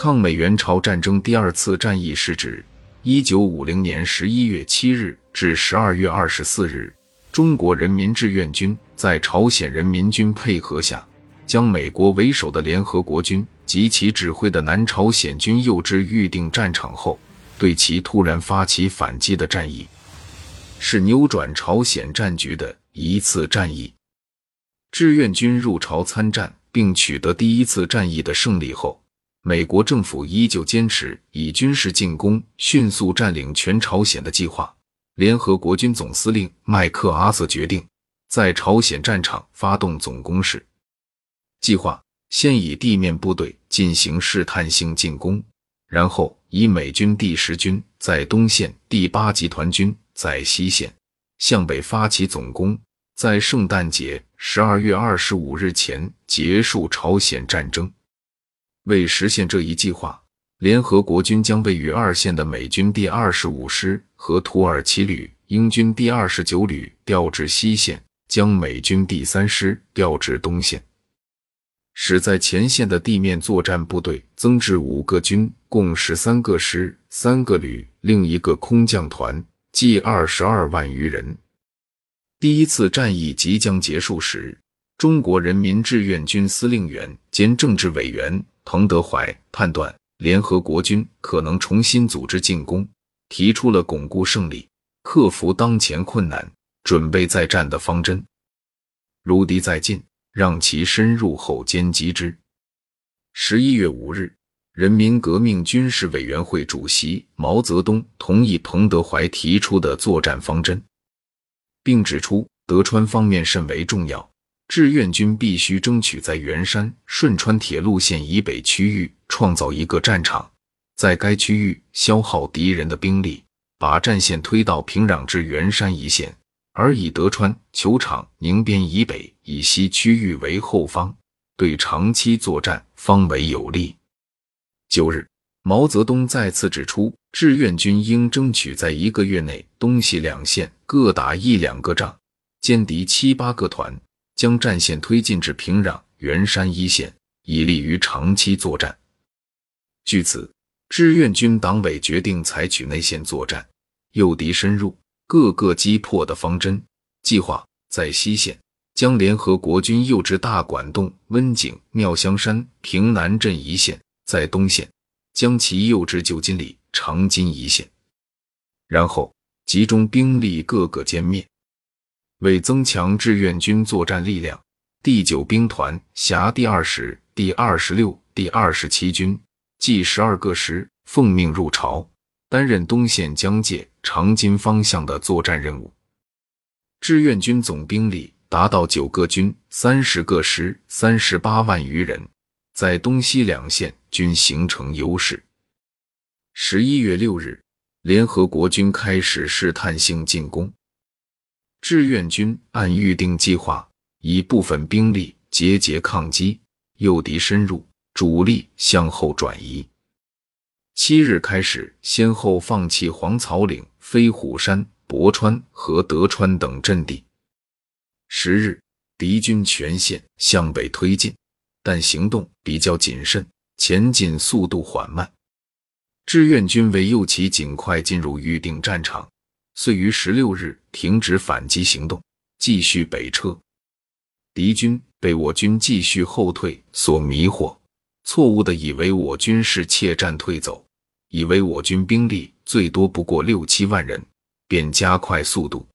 抗美援朝战争第二次战役是指一九五零年十一月七日至十二月二十四日，中国人民志愿军在朝鲜人民军配合下，将美国为首的联合国军及其指挥的南朝鲜军诱至预定战场后，对其突然发起反击的战役，是扭转朝鲜战局的一次战役。志愿军入朝参战并取得第一次战役的胜利后。美国政府依旧坚持以军事进攻迅速占领全朝鲜的计划。联合国军总司令麦克阿瑟决定在朝鲜战场发动总攻势。计划先以地面部队进行试探性进攻，然后以美军第十军在东线、第八集团军在西线向北发起总攻，在圣诞节十二月二十五日前结束朝鲜战争。为实现这一计划，联合国军将位于二线的美军第二十五师和土耳其旅、英军第二十九旅调至西线，将美军第三师调至东线，使在前线的地面作战部队增至五个军，共十三个师、三个旅，另一个空降团，计二十二万余人。第一次战役即将结束时，中国人民志愿军司令员兼政治委员。彭德怀判断联合国军可能重新组织进攻，提出了巩固胜利、克服当前困难、准备再战的方针。如敌在进，让其深入后歼击之。十一月五日，人民革命军事委员会主席毛泽东同意彭德怀提出的作战方针，并指出德川方面甚为重要。志愿军必须争取在元山、顺川铁路线以北区域创造一个战场，在该区域消耗敌人的兵力，把战线推到平壤至元山一线，而以德川球场、宁边以北、以西区域为后方，对长期作战方为有利。九日，毛泽东再次指出，志愿军应争取在一个月内东西两线各打一两个仗，歼敌七八个团。将战线推进至平壤、元山一线，以利于长期作战。据此，志愿军党委决定采取内线作战、诱敌深入、各个击破的方针计划。在西线，将联合国军诱至大管洞、温井、妙香山、平南镇一线；在东线，将其诱至旧金里、长津一线，然后集中兵力，各个歼灭。为增强志愿军作战力量，第九兵团辖第二十、第二十六、第二十七军，计十二个师，奉命入朝，担任东线江界、长津方向的作战任务。志愿军总兵力达到九个军、三十个师、三十八万余人，在东西两线均形成优势。十一月六日，联合国军开始试探性进攻。志愿军按预定计划，以部分兵力节节抗击，诱敌深入，主力向后转移。七日开始，先后放弃黄草岭、飞虎山、博川和德川等阵地。十日，敌军全线向北推进，但行动比较谨慎，前进速度缓慢。志愿军为诱其尽快进入预定战场。遂于十六日停止反击行动，继续北撤。敌军被我军继续后退所迷惑，错误的以为我军是怯战退走，以为我军兵力最多不过六七万人，便加快速度。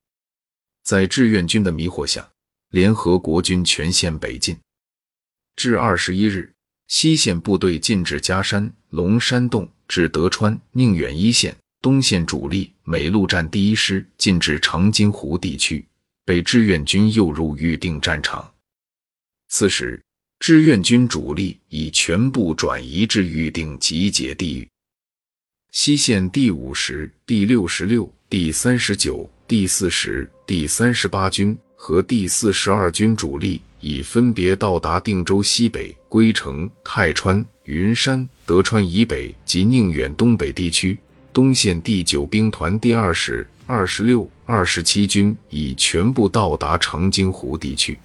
在志愿军的迷惑下，联合国军全线北进。至二十一日，西线部队进至嘉山、龙山洞，至德川、宁远一线。东线主力美陆战第一师进至长津湖地区，被志愿军诱入预定战场。此时，志愿军主力已全部转移至预定集结地域。西线第五十、第六十六、第三十九、第四十、第三十八军和第四十二军主力已分别到达定州西北、龟城、泰川、云山、德川以北及宁远东北地区。东线第九兵团第二十二、十六、二十七军已全部到达长津湖地区。